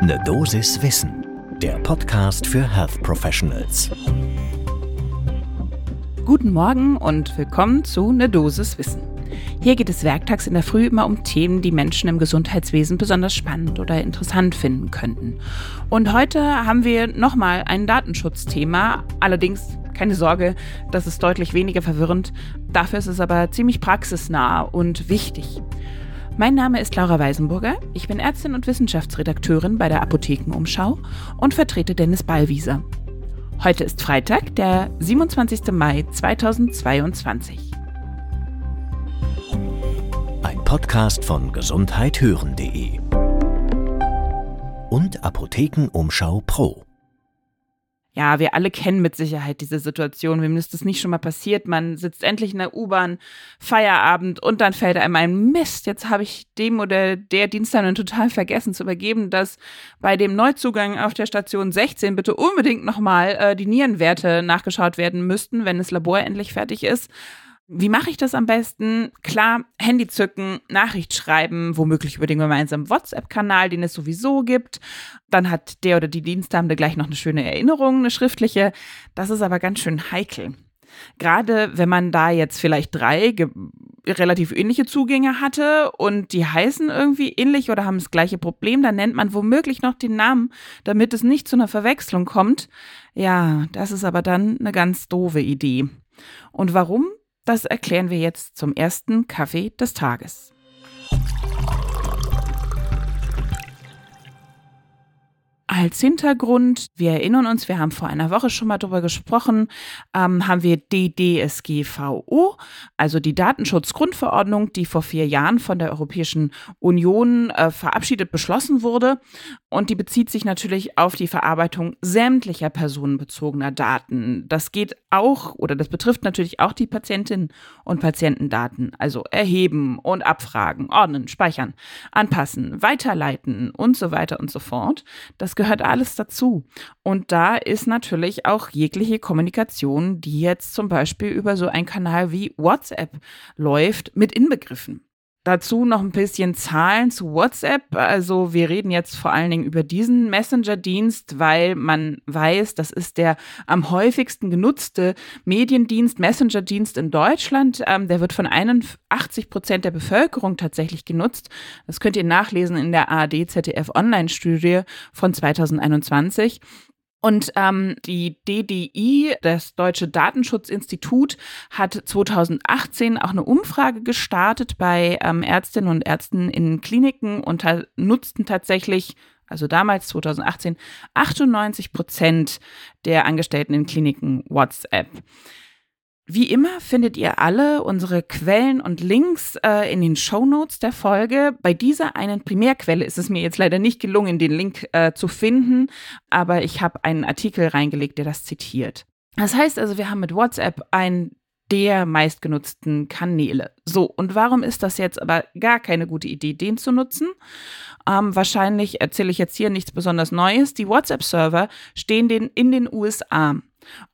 Ne Dosis Wissen, der Podcast für Health Professionals. Guten Morgen und willkommen zu Ne Dosis Wissen. Hier geht es werktags in der Früh immer um Themen, die Menschen im Gesundheitswesen besonders spannend oder interessant finden könnten. Und heute haben wir nochmal ein Datenschutzthema, allerdings keine Sorge, das ist deutlich weniger verwirrend. Dafür ist es aber ziemlich praxisnah und wichtig. Mein Name ist Laura Weisenburger. Ich bin Ärztin und Wissenschaftsredakteurin bei der Apothekenumschau und vertrete Dennis Ballwieser. Heute ist Freitag, der 27. Mai 2022. Ein Podcast von gesundheithören.de und Apothekenumschau Pro. Ja, wir alle kennen mit Sicherheit diese Situation. Wem ist das nicht schon mal passiert? Man sitzt endlich in der U-Bahn, Feierabend und dann fällt einem ein Mist. Jetzt habe ich dem oder der Dienstleistung total vergessen zu übergeben, dass bei dem Neuzugang auf der Station 16 bitte unbedingt nochmal äh, die Nierenwerte nachgeschaut werden müssten, wenn das Labor endlich fertig ist. Wie mache ich das am besten? Klar, Handy zücken, Nachricht schreiben, womöglich über den gemeinsamen WhatsApp-Kanal, den es sowieso gibt. Dann hat der oder die Diensthabende gleich noch eine schöne Erinnerung, eine schriftliche. Das ist aber ganz schön heikel. Gerade wenn man da jetzt vielleicht drei relativ ähnliche Zugänge hatte und die heißen irgendwie ähnlich oder haben das gleiche Problem, dann nennt man womöglich noch den Namen, damit es nicht zu einer Verwechslung kommt. Ja, das ist aber dann eine ganz doofe Idee. Und warum? Das erklären wir jetzt zum ersten Kaffee des Tages. Als Hintergrund, wir erinnern uns, wir haben vor einer Woche schon mal darüber gesprochen, ähm, haben wir DDSGVO, also die Datenschutzgrundverordnung, die vor vier Jahren von der Europäischen Union äh, verabschiedet beschlossen wurde. Und die bezieht sich natürlich auf die Verarbeitung sämtlicher personenbezogener Daten. Das geht auch oder das betrifft natürlich auch die Patientinnen und Patientendaten, also erheben und abfragen, ordnen, speichern, anpassen, weiterleiten und so weiter und so fort. Das gehört alles dazu. Und da ist natürlich auch jegliche Kommunikation, die jetzt zum Beispiel über so einen Kanal wie WhatsApp läuft, mit inbegriffen. Dazu noch ein bisschen Zahlen zu WhatsApp. Also wir reden jetzt vor allen Dingen über diesen Messenger-Dienst, weil man weiß, das ist der am häufigsten genutzte Mediendienst, Messenger-Dienst in Deutschland. Ähm, der wird von 81 Prozent der Bevölkerung tatsächlich genutzt. Das könnt ihr nachlesen in der ARD-ZDF-Online-Studie von 2021. Und ähm, die DDI, das Deutsche Datenschutzinstitut, hat 2018 auch eine Umfrage gestartet bei ähm, Ärztinnen und Ärzten in Kliniken und nutzten tatsächlich also damals 2018, 98 Prozent der Angestellten in Kliniken WhatsApp. Wie immer findet ihr alle unsere Quellen und Links äh, in den Show Notes der Folge. Bei dieser einen Primärquelle ist es mir jetzt leider nicht gelungen, den Link äh, zu finden, aber ich habe einen Artikel reingelegt, der das zitiert. Das heißt also, wir haben mit WhatsApp einen der meistgenutzten Kanäle. So, und warum ist das jetzt aber gar keine gute Idee, den zu nutzen? Ähm, wahrscheinlich erzähle ich jetzt hier nichts besonders Neues. Die WhatsApp-Server stehen den in den USA.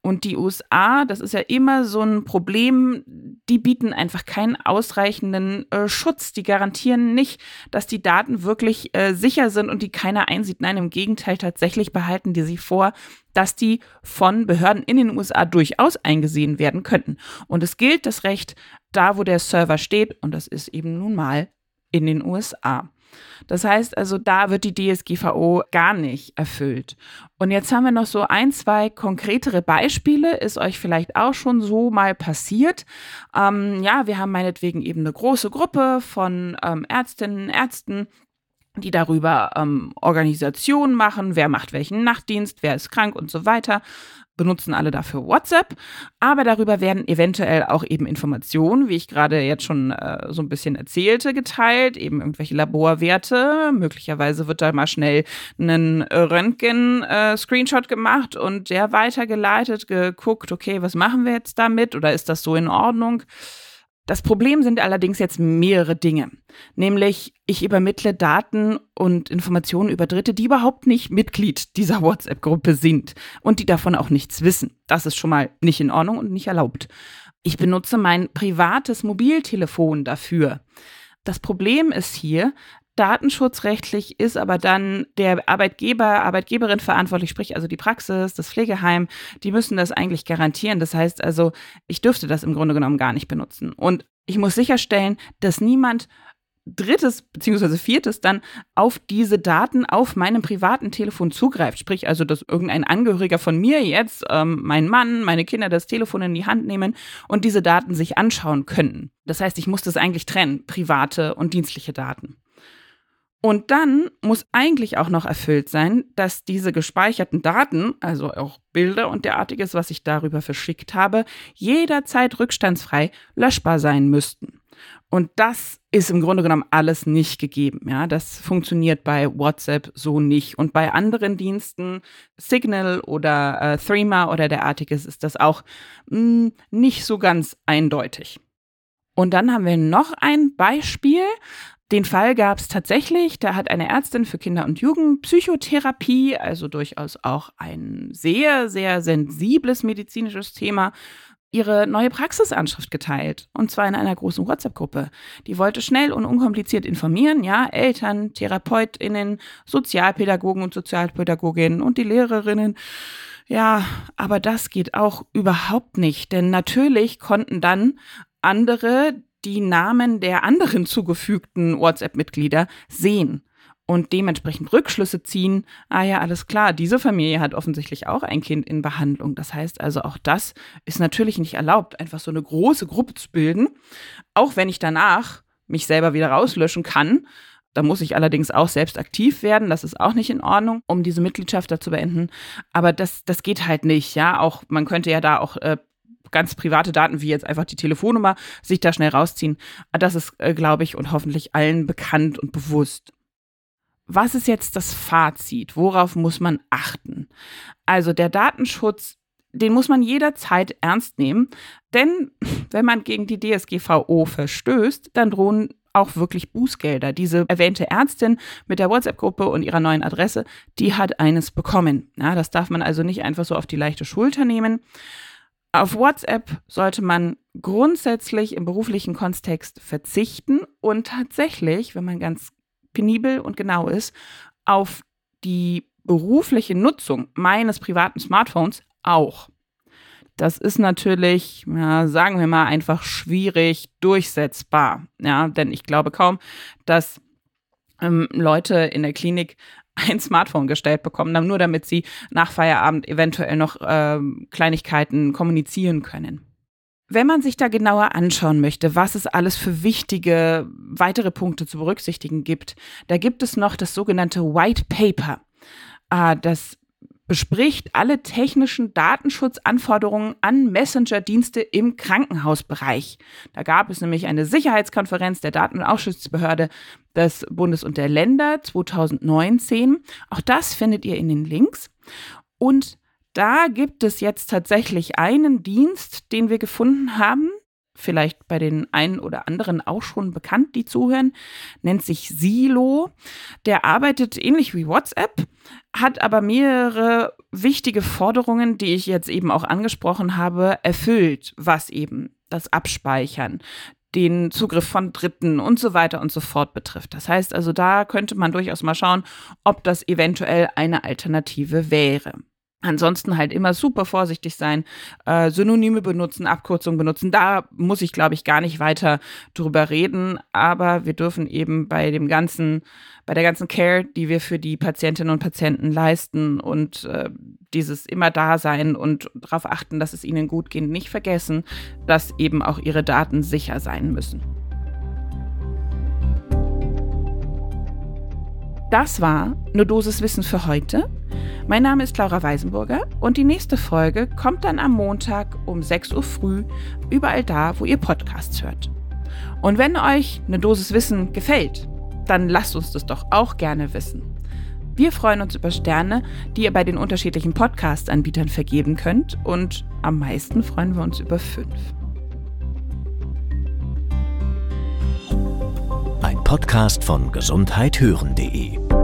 Und die USA, das ist ja immer so ein Problem, die bieten einfach keinen ausreichenden äh, Schutz. Die garantieren nicht, dass die Daten wirklich äh, sicher sind und die keiner einsieht. Nein, im Gegenteil, tatsächlich behalten die sie vor, dass die von Behörden in den USA durchaus eingesehen werden könnten. Und es gilt das Recht da, wo der Server steht, und das ist eben nun mal in den USA. Das heißt also, da wird die DSGVO gar nicht erfüllt. Und jetzt haben wir noch so ein, zwei konkretere Beispiele. Ist euch vielleicht auch schon so mal passiert? Ähm, ja, wir haben meinetwegen eben eine große Gruppe von ähm, Ärztinnen, Ärzten, die darüber ähm, Organisationen machen, wer macht welchen Nachtdienst, wer ist krank und so weiter benutzen alle dafür WhatsApp, aber darüber werden eventuell auch eben Informationen, wie ich gerade jetzt schon äh, so ein bisschen erzählte, geteilt, eben irgendwelche Laborwerte. Möglicherweise wird da mal schnell ein Röntgen-Screenshot äh, gemacht und der weitergeleitet, geguckt, okay, was machen wir jetzt damit oder ist das so in Ordnung? Das Problem sind allerdings jetzt mehrere Dinge. Nämlich, ich übermittle Daten und Informationen über Dritte, die überhaupt nicht Mitglied dieser WhatsApp-Gruppe sind und die davon auch nichts wissen. Das ist schon mal nicht in Ordnung und nicht erlaubt. Ich benutze mein privates Mobiltelefon dafür. Das Problem ist hier, Datenschutzrechtlich ist aber dann der Arbeitgeber, Arbeitgeberin verantwortlich, sprich also die Praxis, das Pflegeheim, die müssen das eigentlich garantieren. Das heißt also, ich dürfte das im Grunde genommen gar nicht benutzen. Und ich muss sicherstellen, dass niemand drittes beziehungsweise viertes dann auf diese Daten auf meinem privaten Telefon zugreift. Sprich also, dass irgendein Angehöriger von mir jetzt, ähm, mein Mann, meine Kinder das Telefon in die Hand nehmen und diese Daten sich anschauen können. Das heißt, ich muss das eigentlich trennen, private und dienstliche Daten. Und dann muss eigentlich auch noch erfüllt sein, dass diese gespeicherten Daten, also auch Bilder und derartiges, was ich darüber verschickt habe, jederzeit rückstandsfrei löschbar sein müssten. Und das ist im Grunde genommen alles nicht gegeben. Ja, das funktioniert bei WhatsApp so nicht. Und bei anderen Diensten, Signal oder äh, Threema oder derartiges, ist das auch mh, hm, nicht so ganz eindeutig. Und dann haben wir noch ein Beispiel. Den Fall gab es tatsächlich. Da hat eine Ärztin für Kinder- und Jugendpsychotherapie, also durchaus auch ein sehr, sehr sensibles medizinisches Thema, ihre neue Praxisanschrift geteilt. Und zwar in einer großen WhatsApp-Gruppe. Die wollte schnell und unkompliziert informieren, ja, Eltern, TherapeutInnen, Sozialpädagogen und Sozialpädagoginnen und die Lehrerinnen. Ja, aber das geht auch überhaupt nicht, denn natürlich konnten dann andere die Namen der anderen zugefügten WhatsApp-Mitglieder sehen und dementsprechend Rückschlüsse ziehen, ah ja, alles klar, diese Familie hat offensichtlich auch ein Kind in Behandlung. Das heißt also, auch das ist natürlich nicht erlaubt, einfach so eine große Gruppe zu bilden, auch wenn ich danach mich selber wieder rauslöschen kann. Da muss ich allerdings auch selbst aktiv werden. Das ist auch nicht in Ordnung, um diese Mitgliedschaft da zu beenden. Aber das, das geht halt nicht. Ja, auch man könnte ja da auch äh, ganz private Daten wie jetzt einfach die Telefonnummer sich da schnell rausziehen. Das ist, äh, glaube ich, und hoffentlich allen bekannt und bewusst was ist jetzt das Fazit? Worauf muss man achten? Also der Datenschutz, den muss man jederzeit ernst nehmen, denn wenn man gegen die DSGVO verstößt, dann drohen auch wirklich Bußgelder. Diese erwähnte Ärztin mit der WhatsApp-Gruppe und ihrer neuen Adresse, die hat eines bekommen. Ja, das darf man also nicht einfach so auf die leichte Schulter nehmen. Auf WhatsApp sollte man grundsätzlich im beruflichen Kontext verzichten und tatsächlich, wenn man ganz penibel und genau ist, auf die berufliche Nutzung meines privaten Smartphones auch. Das ist natürlich, ja, sagen wir mal, einfach schwierig durchsetzbar. Ja, denn ich glaube kaum, dass ähm, Leute in der Klinik ein Smartphone gestellt bekommen, nur damit sie nach Feierabend eventuell noch ähm, Kleinigkeiten kommunizieren können. Wenn man sich da genauer anschauen möchte, was es alles für wichtige weitere Punkte zu berücksichtigen gibt, da gibt es noch das sogenannte White Paper. Ah, das bespricht alle technischen Datenschutzanforderungen an Messenger-Dienste im Krankenhausbereich. Da gab es nämlich eine Sicherheitskonferenz der Daten- und Ausschussbehörde des Bundes und der Länder 2019. Auch das findet ihr in den Links. Und da gibt es jetzt tatsächlich einen Dienst, den wir gefunden haben, vielleicht bei den einen oder anderen auch schon bekannt, die zuhören, nennt sich Silo. Der arbeitet ähnlich wie WhatsApp, hat aber mehrere wichtige Forderungen, die ich jetzt eben auch angesprochen habe, erfüllt, was eben das Abspeichern, den Zugriff von Dritten und so weiter und so fort betrifft. Das heißt also, da könnte man durchaus mal schauen, ob das eventuell eine Alternative wäre. Ansonsten halt immer super vorsichtig sein, äh, Synonyme benutzen, Abkürzungen benutzen. Da muss ich, glaube ich, gar nicht weiter drüber reden. Aber wir dürfen eben bei dem ganzen, bei der ganzen Care, die wir für die Patientinnen und Patienten leisten und äh, dieses immer da sein und darauf achten, dass es ihnen gut geht, nicht vergessen, dass eben auch ihre Daten sicher sein müssen. Das war eine Dosis Wissen für heute. Mein Name ist Laura Weisenburger und die nächste Folge kommt dann am Montag um 6 Uhr früh überall da, wo ihr Podcasts hört. Und wenn euch eine Dosis Wissen gefällt, dann lasst uns das doch auch gerne wissen. Wir freuen uns über Sterne, die ihr bei den unterschiedlichen Podcast-Anbietern vergeben könnt und am meisten freuen wir uns über fünf. Ein Podcast von gesundheithören.de